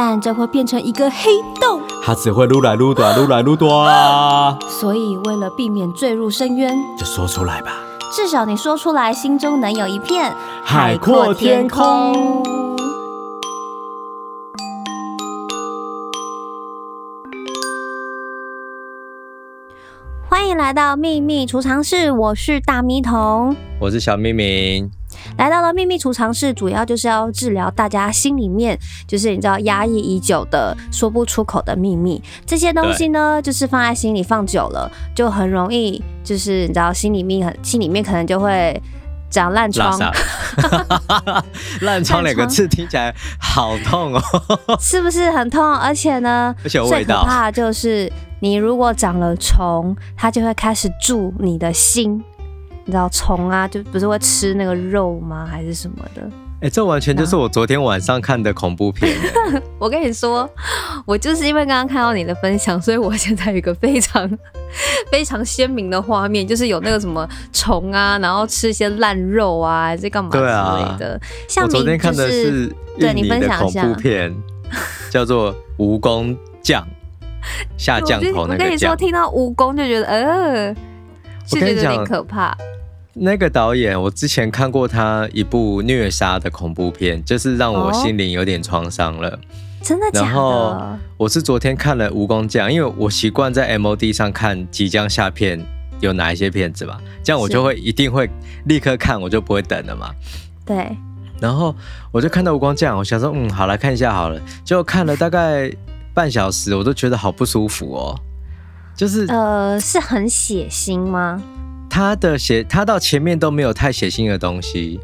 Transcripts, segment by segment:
但这会变成一个黑洞，它只会撸来撸短，撸来撸短。所以为了避免坠入深渊，就说出来吧。至少你说出来，心中能有一片海阔天空。欢迎来到秘密储藏室，我是大咪童，我是小咪明。来到了秘密储藏室，主要就是要治疗大家心里面就是你知道压抑已久的说不出口的秘密。这些东西呢，就是放在心里放久了，就很容易就是你知道心里面很心里面可能就会长烂疮。烂疮两个字听起来好痛哦，是不是很痛？而且呢，而且。最可怕的就是。你如果长了虫，它就会开始蛀你的心，你知道虫啊，就不是会吃那个肉吗？还是什么的？哎、欸，这完全就是我昨天晚上看的恐怖片。我跟你说，我就是因为刚刚看到你的分享，所以我现在有一个非常 非常鲜明的画面，就是有那个什么虫啊，然后吃一些烂肉啊，还是干嘛之类的。像我昨天看的是对你分享一下恐怖片，叫做《蜈蚣将》。下降头那个，我跟你说，听到蜈蚣就觉得，呃，是觉得有点可怕。那个导演，我之前看过他一部虐杀的恐怖片，就是让我心灵有点创伤了。真的假的？然后我是昨天看了《蜈蚣将》，因为我习惯在 MOD 上看即将下片有哪一些片子吧，这样我就会一定会立刻看，我就不会等了嘛。对。然后我就看到《蜈蚣将》，我想说，嗯，好，来看一下好了，就看了大概。半小时我都觉得好不舒服哦，就是呃，是很血腥吗？他的写，他到前面都没有太血腥的东西，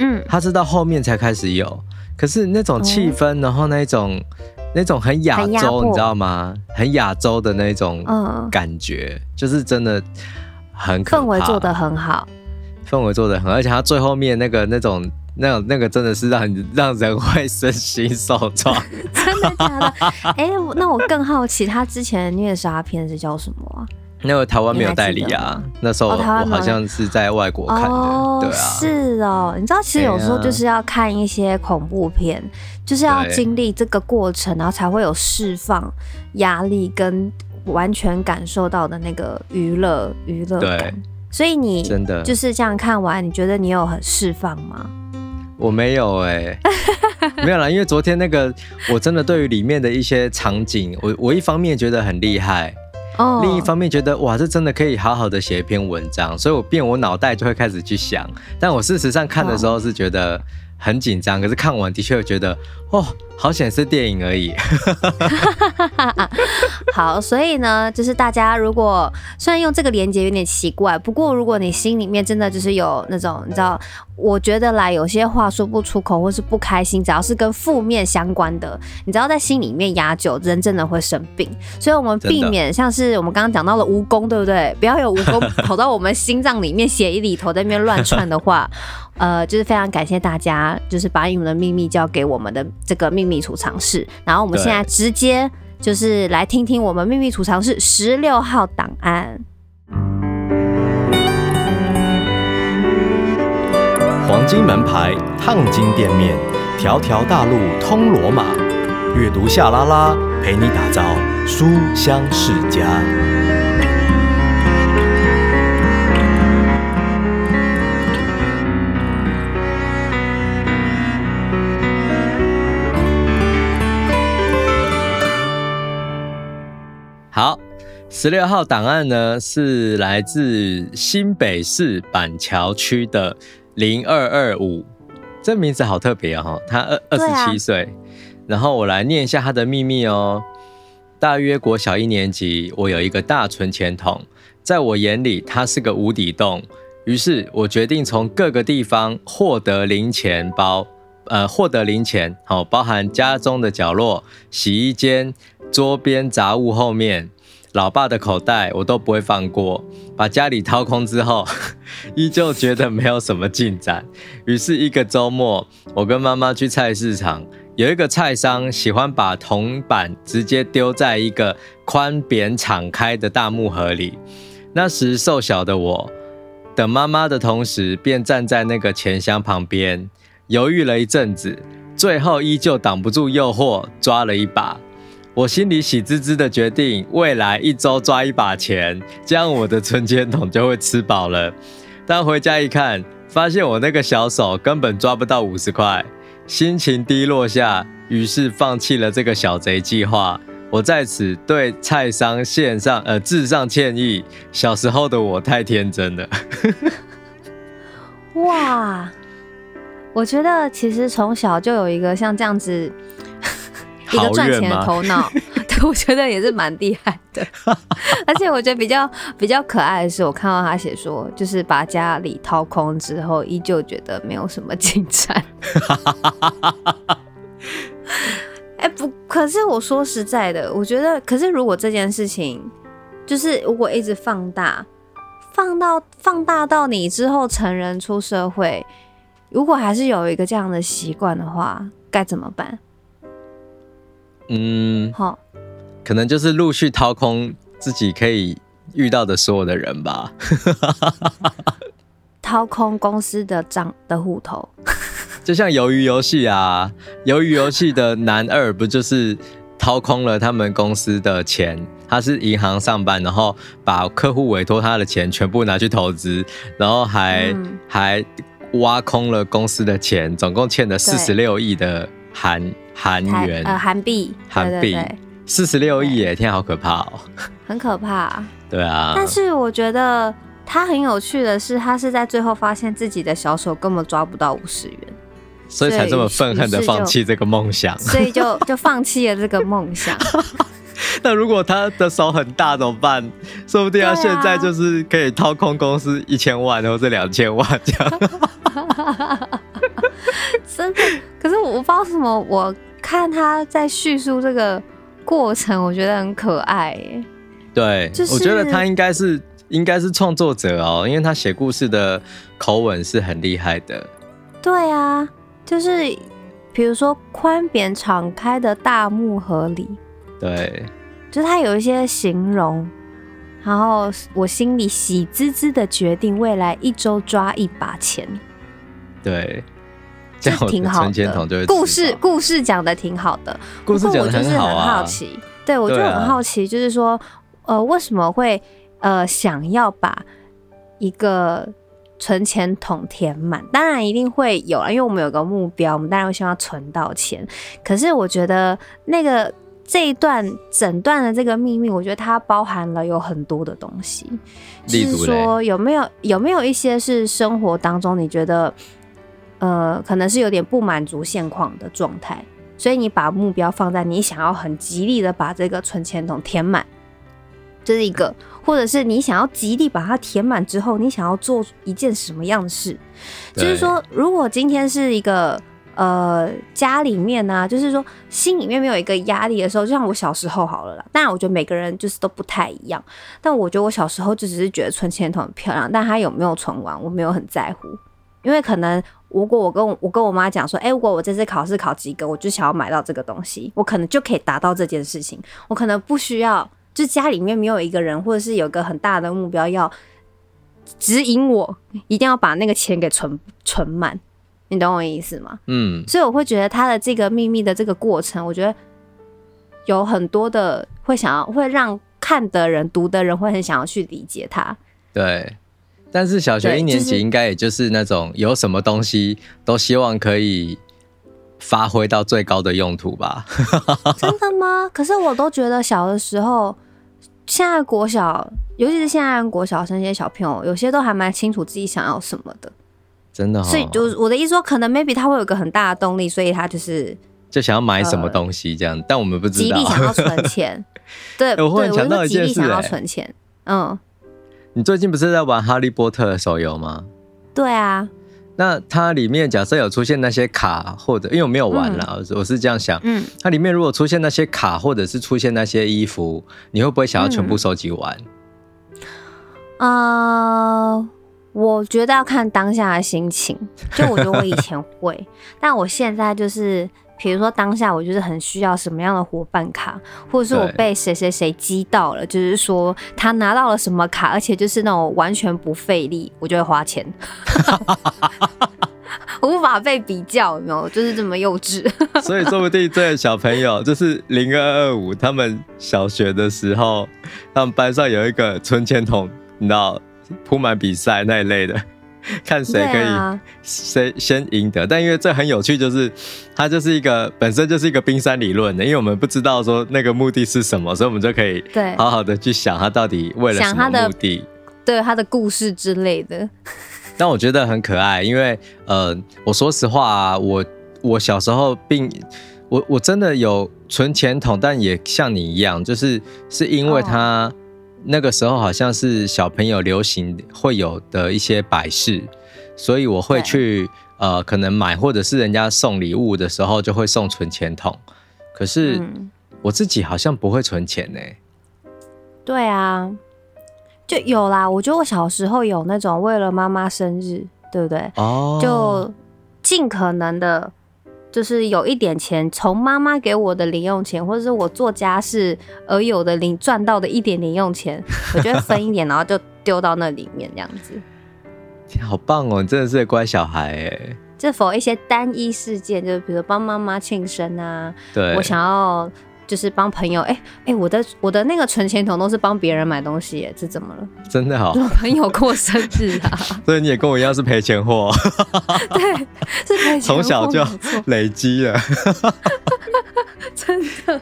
嗯，他是到后面才开始有，可是那种气氛，嗯、然后那种那种很亚洲，你知道吗？很亚洲的那种感觉，嗯、就是真的很可怕，氛围做的很好，氛围做的很，而且他最后面那个那种。那那个真的是让人让人会身心受创，真的假的？哎、欸，那我更好奇，他之前虐杀片是叫什么啊？那个台湾没有代理啊，那时候我好像是在外国看的，哦、对啊，是哦。你知道，其实有时候就是要看一些恐怖片，啊、就是要经历这个过程，然后才会有释放压力跟完全感受到的那个娱乐娱乐感。所以你真的。就是这样看完，你觉得你有很释放吗？我没有哎、欸，没有啦，因为昨天那个我真的对于里面的一些场景，我我一方面觉得很厉害，哦，另一方面觉得哇，这真的可以好好的写一篇文章，所以我变我脑袋就会开始去想，但我事实上看的时候是觉得很紧张，可是看完的确觉得哦。好显是电影而已。好，所以呢，就是大家如果虽然用这个连接有点奇怪，不过如果你心里面真的就是有那种，你知道，我觉得来有些话说不出口，或是不开心，只要是跟负面相关的，你知道在心里面压久，人真的会生病。所以我们避免像是我们刚刚讲到了蜈蚣，对不对？不要有蜈蚣跑到我们心脏里面、血液里头在那边乱窜的话，呃，就是非常感谢大家，就是把你们的秘密交给我们的这个秘密储藏室，然后我们现在直接就是来听听我们秘密储藏室十六号档案。黄金门牌，烫金店面，条条大路通罗马。阅读夏拉拉，陪你打造书香世家。十六号档案呢，是来自新北市板桥区的零二二五，这名字好特别哦，他二二十七岁，然后我来念一下他的秘密哦。大约国小一年级，我有一个大存钱筒，在我眼里，它是个无底洞，于是我决定从各个地方获得零钱包，呃获得零钱，好，包含家中的角落、洗衣间、桌边杂物后面、老爸的口袋，我都不会放过。把家里掏空之后，依旧觉得没有什么进展。于是，一个周末，我跟妈妈去菜市场，有一个菜商喜欢把铜板直接丢在一个宽扁敞开的大木盒里。那时瘦小的我，等妈妈的同时，便站在那个钱箱旁边，犹豫了一阵子，最后依旧挡不住诱惑，抓了一把。我心里喜滋滋的决定，未来一周抓一把钱，这样我的存钱筒就会吃饱了。但回家一看，发现我那个小手根本抓不到五十块，心情低落下，于是放弃了这个小贼计划。我在此对菜商献上呃致上歉意，小时候的我太天真了。哇，我觉得其实从小就有一个像这样子。一个赚钱的头脑，对，我觉得也是蛮厉害的。而且我觉得比较比较可爱的是，我看到他写说，就是把家里掏空之后，依旧觉得没有什么进展。哎，不，可是我说实在的，我觉得，可是如果这件事情，就是如果一直放大，放到放大到你之后成人出社会，如果还是有一个这样的习惯的话，该怎么办？嗯，好，可能就是陆续掏空自己可以遇到的所有的人吧，掏空公司的账的户头，就像鱿鱼游戏啊，鱿鱼游戏的男二不就是掏空了他们公司的钱？他是银行上班，然后把客户委托他的钱全部拿去投资，然后还、嗯、还挖空了公司的钱，总共欠了四十六亿的韩。韩元。呃韩币。韩币。四十六亿耶，天好可怕哦，很可怕。对啊，但是我觉得他很有趣的是，他是在最后发现自己的小手根本抓不到五十元，所以才这么愤恨的放弃这个梦想，所以就就放弃了这个梦想。那如果他的手很大怎么办？说不定他现在就是可以掏空公司一千万或者两千万这样。真的，可是我不知道什么我。看他在叙述这个过程，我觉得很可爱耶。对，就是、我觉得他应该是应该是创作者哦，因为他写故事的口吻是很厉害的。对啊，就是比如说宽扁敞开的大木盒里，对，就是他有一些形容，然后我心里喜滋滋的决定，未来一周抓一把钱。对。这样挺好的，故事故事讲的挺好的，故事讲的很好啊。我就是很好奇，对，我就很好奇，就是说，啊、呃，为什么会呃想要把一个存钱桶填满？当然一定会有了，因为我们有个目标，我们当然会希望存到钱。可是我觉得那个这一段整段的这个秘密，我觉得它包含了有很多的东西。就是说，有没有有没有一些是生活当中你觉得？呃，可能是有点不满足现况的状态，所以你把目标放在你想要很极力的把这个存钱筒填满，这是一个；或者是你想要极力把它填满之后，你想要做一件什么样的事？就是说，如果今天是一个呃家里面呢、啊，就是说心里面没有一个压力的时候，就像我小时候好了啦。当然，我觉得每个人就是都不太一样，但我觉得我小时候就只是觉得存钱筒很漂亮，但它有没有存完，我没有很在乎，因为可能。如果我跟我我跟我妈讲说，哎、如果我这次考试考及格，我就想要买到这个东西，我可能就可以达到这件事情。我可能不需要，就家里面没有一个人，或者是有个很大的目标要指引我，一定要把那个钱给存存满。你懂我意思吗？嗯。所以我会觉得他的这个秘密的这个过程，我觉得有很多的会想要，会让看的人、读的人会很想要去理解他。对。但是小学一年级应该也就是那种有什么东西都希望可以发挥到最高的用途吧？真的吗？可是我都觉得小的时候，现在国小，尤其是现在国小生这些小朋友，有些都还蛮清楚自己想要什么的。真的，所以就我的意思说，可能 maybe 他会有个很大的动力，所以他就是就想要买什么东西这样。但我们不知道，极力想要 存钱。对，我忽然想到极力想要存钱。嗯。你最近不是在玩《哈利波特》的手游吗？对啊，那它里面假设有出现那些卡，或者因为我没有玩啦，嗯、我是这样想，嗯，它里面如果出现那些卡，或者是出现那些衣服，你会不会想要全部收集完？啊、嗯，uh, 我觉得要看当下的心情。就我觉得我以前会，但我现在就是。比如说当下我就是很需要什么样的伙伴卡，或者是我被谁谁谁击到了，就是说他拿到了什么卡，而且就是那种完全不费力，我就会花钱，无法被比较，有没有？就是这么幼稚。所以说不定这个小朋友就是零二二五，他们小学的时候，他们班上有一个存钱筒，你知道，铺满比赛那一类的。看谁可以谁先赢得，但因为这很有趣，就是它就是一个本身就是一个冰山理论的，因为我们不知道说那个目的是什么，所以我们就可以对好好的去想它到底为了什么目的，对它的故事之类的。但我觉得很可爱，因为呃，我说实话啊，我我小时候并我我真的有存钱筒，但也像你一样，就是是因为它。那个时候好像是小朋友流行会有的一些摆饰，所以我会去呃，可能买或者是人家送礼物的时候就会送存钱筒。可是我自己好像不会存钱呢、欸。对啊，就有啦。我觉得我小时候有那种为了妈妈生日，对不对？哦，就尽可能的。就是有一点钱，从妈妈给我的零用钱，或者是我做家事而有的零赚到的一点零用钱，我觉得分一点，然后就丢到那里面，这样子。好棒哦，你真的是个乖小孩哎。这否一些单一事件，就是比如说帮妈妈庆生啊，对，我想要。就是帮朋友，哎、欸、哎、欸，我的我的那个存钱筒都是帮别人买东西，哎，这怎么了？真的好，朋友过生日啊，所以你也跟我一样是赔钱货，对，是赔钱货，从小就累积了，真的，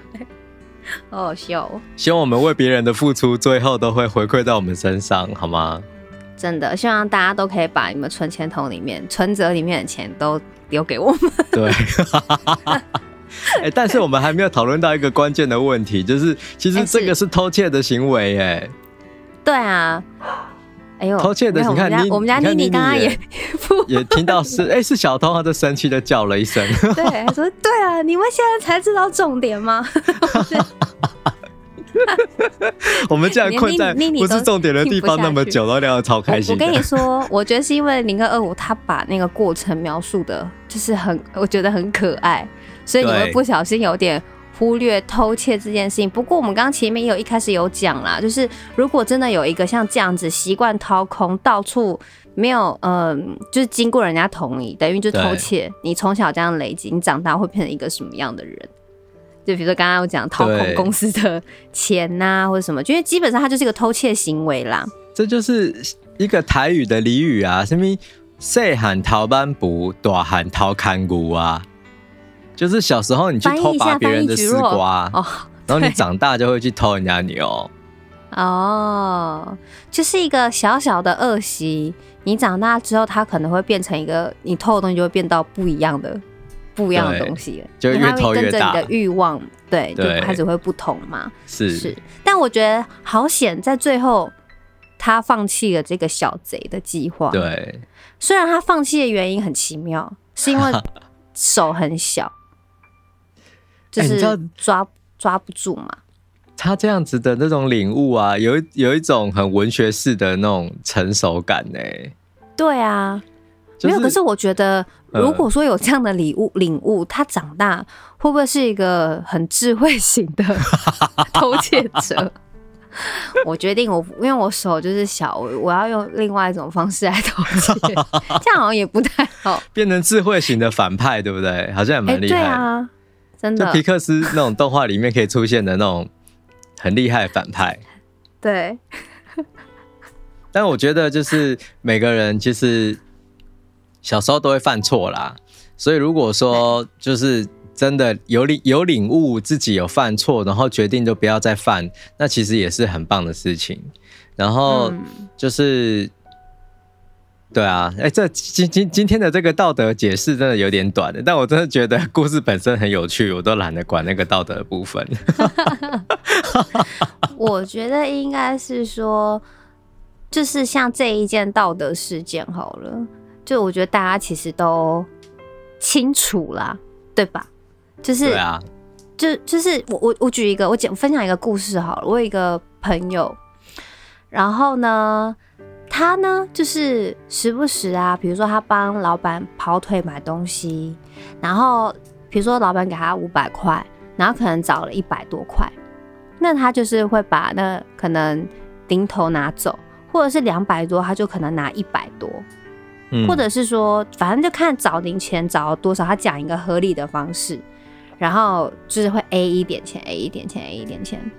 好好笑哦。希望我们为别人的付出，最后都会回馈到我们身上，好吗？真的，希望大家都可以把你们存钱筒里面、存折里面的钱都留给我们。对。哎、欸，但是我们还没有讨论到一个关键的问题，就是其实这个是偷窃的行为，哎。对啊。哎呦，偷窃的，你看你，我们家妮妮刚刚也也 听到是，哎、欸，是小偷，他就生气的叫了一声。对，他说对啊，你们现在才知道重点吗？我们这样困在不是重点的地方那么久，都聊得超开心。我跟你说，我觉得是因为零二二五他把那个过程描述的，就是很，我觉得很可爱。所以你会不小心有点忽略偷窃这件事情。不过我们刚刚前面也有一开始有讲啦，就是如果真的有一个像这样子习惯掏空，到处没有，嗯、呃，就是经过人家同意，等于就偷窃。你从小这样累积，你长大会变成一个什么样的人？就比如说刚刚我讲掏空公司的钱呐、啊，或者什么，因为基本上它就是一个偷窃行为啦。这就是一个台语的俚语啊，什么细汉偷板布，大汉偷牵牛啊。就是小时候你去偷拔别人的丝瓜，哦，然后你长大就会去偷人家牛。哦，就是一个小小的恶习。你长大之后，它可能会变成一个，你偷的东西就会变到不一样的、不一样的东西了。就越偷越大。跟着你的欲望，对，对，就开始会不同嘛。是是，但我觉得好险，在最后他放弃了这个小贼的计划。对，虽然他放弃的原因很奇妙，是因为 手很小。就是抓、欸、抓不住嘛。他这样子的那种领悟啊，有一有一种很文学式的那种成熟感呢。对啊，就是、没有。可是我觉得，如果说有这样的礼物领悟，他长大会不会是一个很智慧型的偷窃者？我决定我，我因为我手就是小，我要用另外一种方式来偷窃，这样好像也不太好。变成智慧型的反派，对不对？好像也蛮厉害。欸、对啊。就皮克斯那种动画里面可以出现的那种很厉害的反派，对。但我觉得就是每个人其实小时候都会犯错啦，所以如果说就是真的有领有领悟自己有犯错，然后决定就不要再犯，那其实也是很棒的事情。然后就是。对啊，哎，这今今今天的这个道德解释真的有点短的，但我真的觉得故事本身很有趣，我都懒得管那个道德的部分。我觉得应该是说，就是像这一件道德事件好了，就我觉得大家其实都清楚啦，对吧？就是，对啊，就就是我我我举一个，我讲分享一个故事好了。我有一个朋友，然后呢，他呢就是时不时啊，比如说他帮老板跑腿买东西，然后比如说老板给他五百块，然后可能找了一百多块，那他就是会把那可能零头拿走，或者是两百多，他就可能拿一百多。或者是说，反正就看找零钱找了多少，他讲一个合理的方式，然后就是会 A 一点钱，A 一点钱，A 一点钱。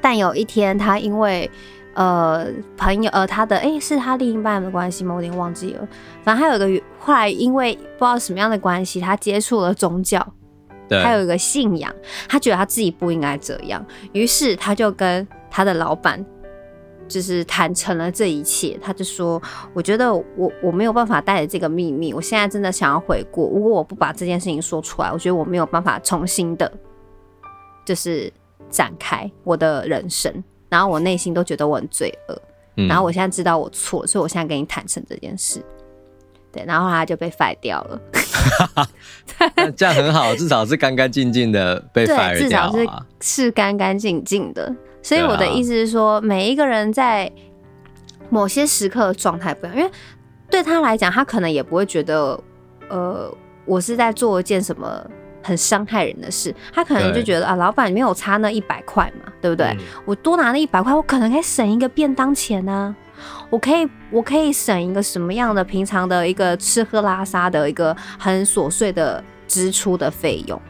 但有一天，他因为呃朋友呃他的哎、欸、是他另一半的关系吗？我有点忘记了。反正他有一个后来因为不知道什么样的关系，他接触了宗教，对，他有一个信仰，他觉得他自己不应该这样，于是他就跟他的老板。就是坦诚了这一切，他就说：“我觉得我我没有办法带着这个秘密，我现在真的想要悔过。如果我不把这件事情说出来，我觉得我没有办法重新的，就是展开我的人生。然后我内心都觉得我很罪恶。嗯、然后我现在知道我错了，所以我现在跟你坦诚这件事。对，然后他就被 fire 掉了。这样很好，至少是干干净净的被 fire 掉，至少是是干干净净的。”所以我的意思是说，每一个人在某些时刻的状态不一样，因为对他来讲，他可能也不会觉得，呃，我是在做一件什么很伤害人的事。他可能就觉得啊，老板没有差那一百块嘛，对不对？嗯、我多拿那一百块，我可能可以省一个便当钱呢、啊。我可以，我可以省一个什么样的平常的一个吃喝拉撒的一个很琐碎的支出的费用。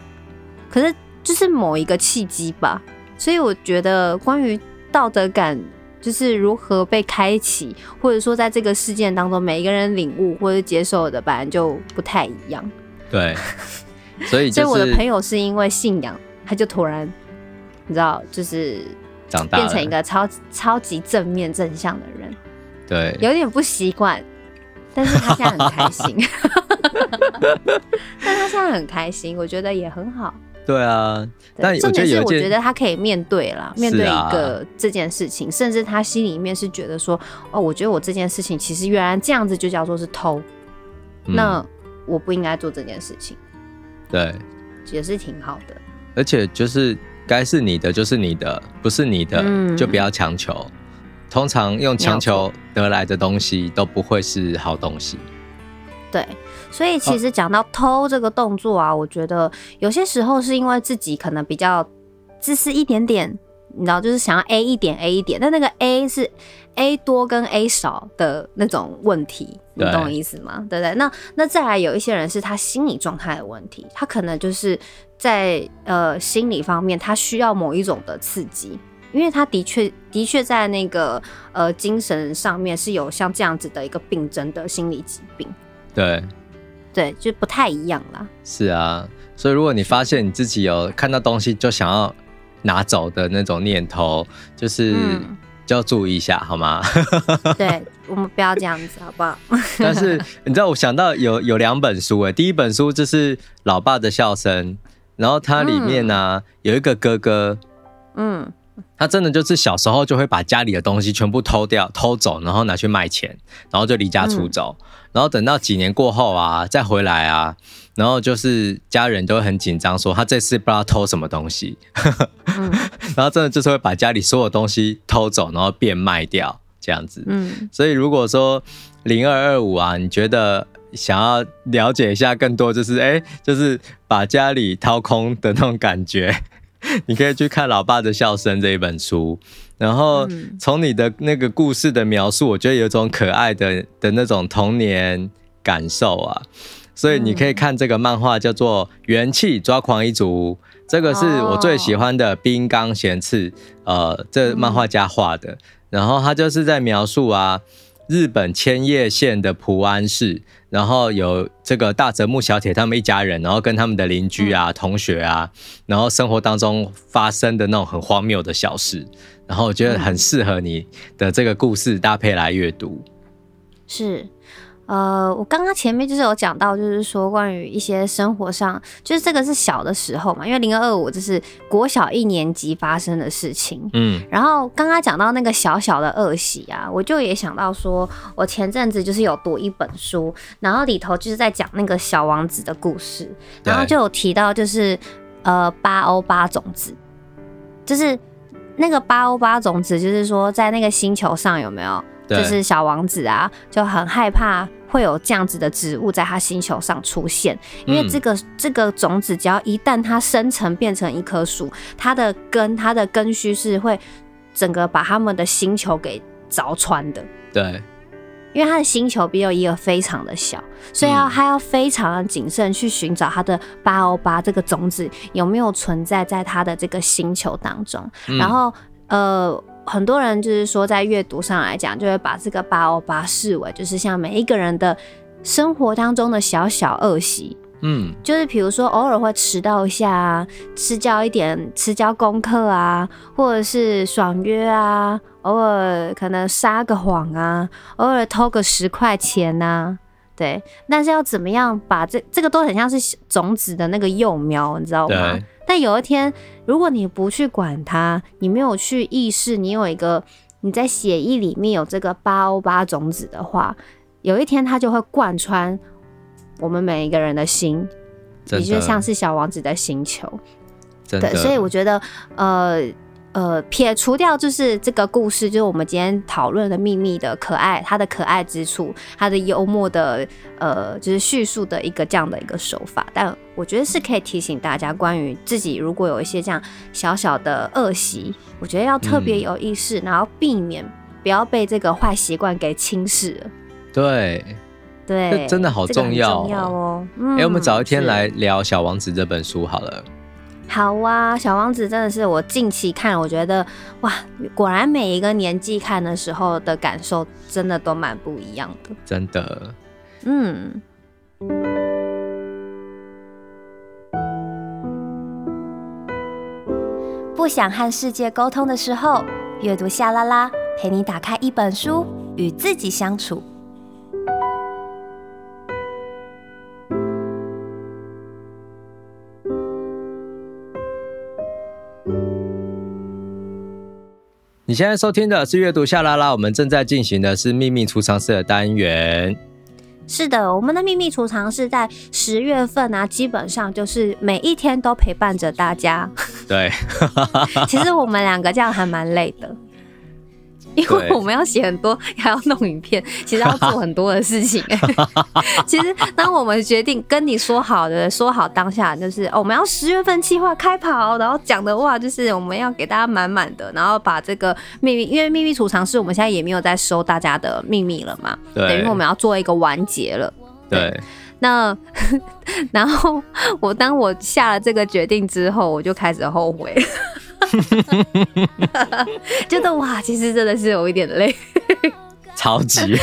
可是，就是某一个契机吧。所以我觉得，关于道德感就是如何被开启，或者说在这个事件当中，每一个人领悟或者接受的，本来就不太一样。对，所以、就是、所以我的朋友是因为信仰，他就突然，你知道，就是长大变成一个超超级正面正向的人。对，有点不习惯，但是他现在很开心。但他现在很开心，我觉得也很好。对啊，但我觉得有，我觉得他可以面对了，面对一个这件事情，甚至他心里面是觉得说，哦，我觉得我这件事情其实原来这样子就叫做是偷，那我不应该做这件事情。对，也是挺好的。而且就是该是你的就是你的，不是你的就不要强求。通常用强求得来的东西都不会是好东西。对。所以其实讲到偷这个动作啊，我觉得有些时候是因为自己可能比较自私一点点，你知道，就是想要 A 一点 A 一点，但那个 A 是 A 多跟 A 少的那种问题，你懂我意思吗？对不对？那那再来有一些人是他心理状态的问题，他可能就是在呃心理方面他需要某一种的刺激，因为他的确的确在那个呃精神上面是有像这样子的一个病症的心理疾病，对。对，就不太一样啦。是啊，所以如果你发现你自己有看到东西就想要拿走的那种念头，就是就要注意一下，好吗？对，我们不要这样子，好不好？但是你知道，我想到有有两本书，哎，第一本书就是《老爸的笑声》，然后它里面呢、啊嗯、有一个哥哥，嗯。他真的就是小时候就会把家里的东西全部偷掉、偷走，然后拿去卖钱，然后就离家出走。嗯、然后等到几年过后啊，再回来啊，然后就是家人都会很紧张，说他这次不知道偷什么东西。嗯、然后真的就是会把家里所有东西偷走，然后变卖掉这样子。嗯，所以如果说零二二五啊，你觉得想要了解一下更多，就是哎，就是把家里掏空的那种感觉。你可以去看《老爸的笑声》这一本书，然后从你的那个故事的描述，我觉得有一种可爱的的那种童年感受啊，所以你可以看这个漫画叫做《元气抓狂一族》，这个是我最喜欢的冰冈贤次，呃，这漫画家画的，然后他就是在描述啊。日本千叶县的浦安市，然后有这个大泽木小铁他们一家人，然后跟他们的邻居啊、同学啊，然后生活当中发生的那种很荒谬的小事，然后我觉得很适合你的这个故事搭配来阅读。是，呃，我刚刚前面就是有讲到，就是说关于一些生活上，就是这个是小的时候嘛，因为零二二五这是国小一年级发生的事情。嗯，然后刚刚讲到那个小小的恶习啊，我就也想到说，我前阵子就是有读一本书，然后里头就是在讲那个小王子的故事，然后就有提到就是呃八欧八种子，就是那个八欧八种子，就是说在那个星球上有没有？就是小王子啊，就很害怕会有这样子的植物在他星球上出现，因为这个、嗯、这个种子只要一旦它生成变成一棵树，它的根它的根须是会整个把他们的星球给凿穿的。对，因为它的星球比有一个非常的小，所以要它要非常的谨慎去寻找它的八欧八这个种子有没有存在在它的这个星球当中，嗯、然后呃。很多人就是说，在阅读上来讲，就会把这个八欧八视为就是像每一个人的生活当中的小小恶习。嗯，就是比如说偶尔会迟到一下啊，迟交一点迟交功课啊，或者是爽约啊，偶尔可能撒个谎啊，偶尔偷个十块钱啊，对。但是要怎么样把这这个都很像是种子的那个幼苗，你知道吗？但有一天，如果你不去管它，你没有去意识，你有一个你在血液里面有这个八欧八种子的话，有一天它就会贯穿我们每一个人的心，你就像是小王子的星球。对，所以我觉得，呃。呃，撇除掉就是这个故事，就是我们今天讨论的秘密的可爱，它的可爱之处，它的幽默的，呃，就是叙述的一个这样的一个手法。但我觉得是可以提醒大家，关于自己如果有一些这样小小的恶习，我觉得要特别有意识，嗯、然后避免不要被这个坏习惯给侵蚀。对，对，这真的好重要，重要哦。哎、嗯欸，我们找一天来聊《小王子》这本书好了。好啊，小王子真的是我近期看，我觉得哇，果然每一个年纪看的时候的感受真的都蛮不一样的。真的，嗯。不想和世界沟通的时候，阅读夏拉拉陪你打开一本书，与自己相处。你现在收听的是阅读夏拉拉，我们正在进行的是秘密储藏室的单元。是的，我们的秘密储藏室在十月份啊，基本上就是每一天都陪伴着大家。对，其实我们两个这样还蛮累的。因为我们要写很多，还要弄影片，其实要做很多的事情。其实，当我们决定跟你说好的，说好当下就是，哦，我们要十月份计划开跑，然后讲的话就是我们要给大家满满的，然后把这个秘密，因为秘密储藏室我们现在也没有在收大家的秘密了嘛，对，等于我们要做一个完结了。对，对那 然后我当我下了这个决定之后，我就开始后悔。觉得哇，其实真的是有一点累，超级。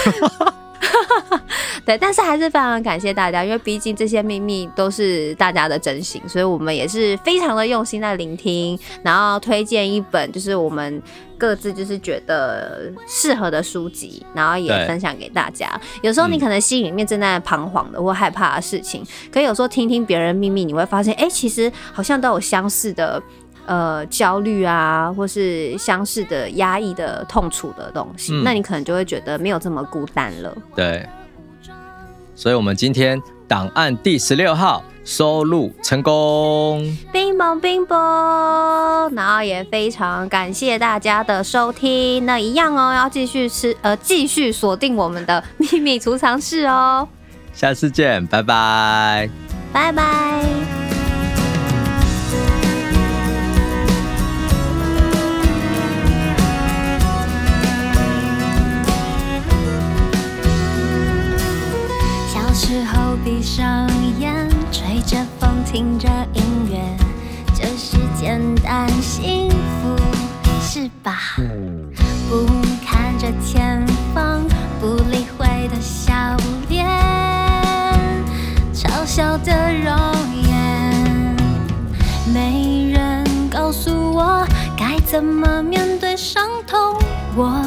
对，但是还是非常感谢大家，因为毕竟这些秘密都是大家的真心，所以我们也是非常的用心在聆听，然后推荐一本就是我们各自就是觉得适合的书籍，然后也分享给大家。有时候你可能心里面正在彷徨的或害怕的事情，嗯、可以有时候听听别人秘密，你会发现，哎、欸，其实好像都有相似的。呃，焦虑啊，或是相似的压抑的痛楚的东西，嗯，那你可能就会觉得没有这么孤单了。对，所以我们今天档案第十六号收录成功，冰棒冰棒，然后也非常感谢大家的收听。那一样哦，要继续吃，呃，继续锁定我们的秘密储藏室哦。下次见，拜拜，拜拜。时候闭上眼，吹着风，听着音乐，就是简单幸福，是吧？不看着前方，不理会的笑脸，嘲笑的容颜，没人告诉我该怎么面对伤痛，我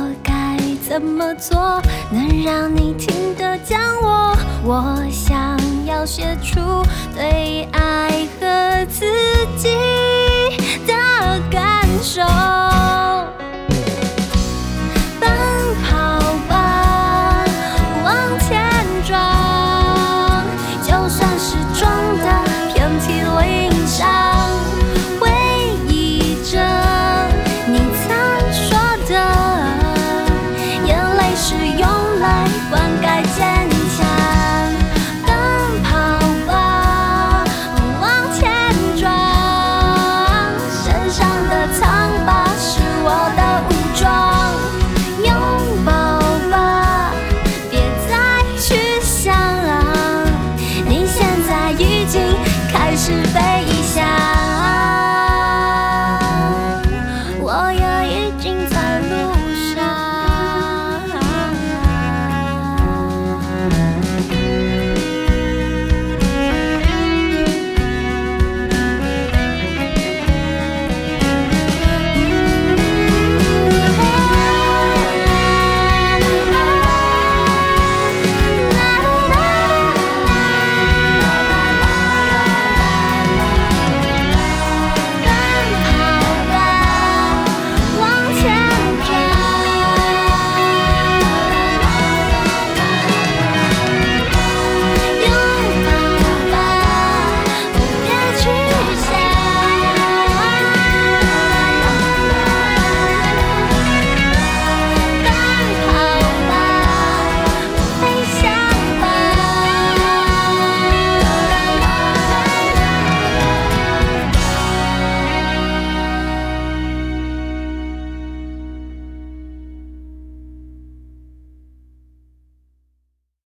怎么做能让你听得见我我想要写出对爱和自己的感受。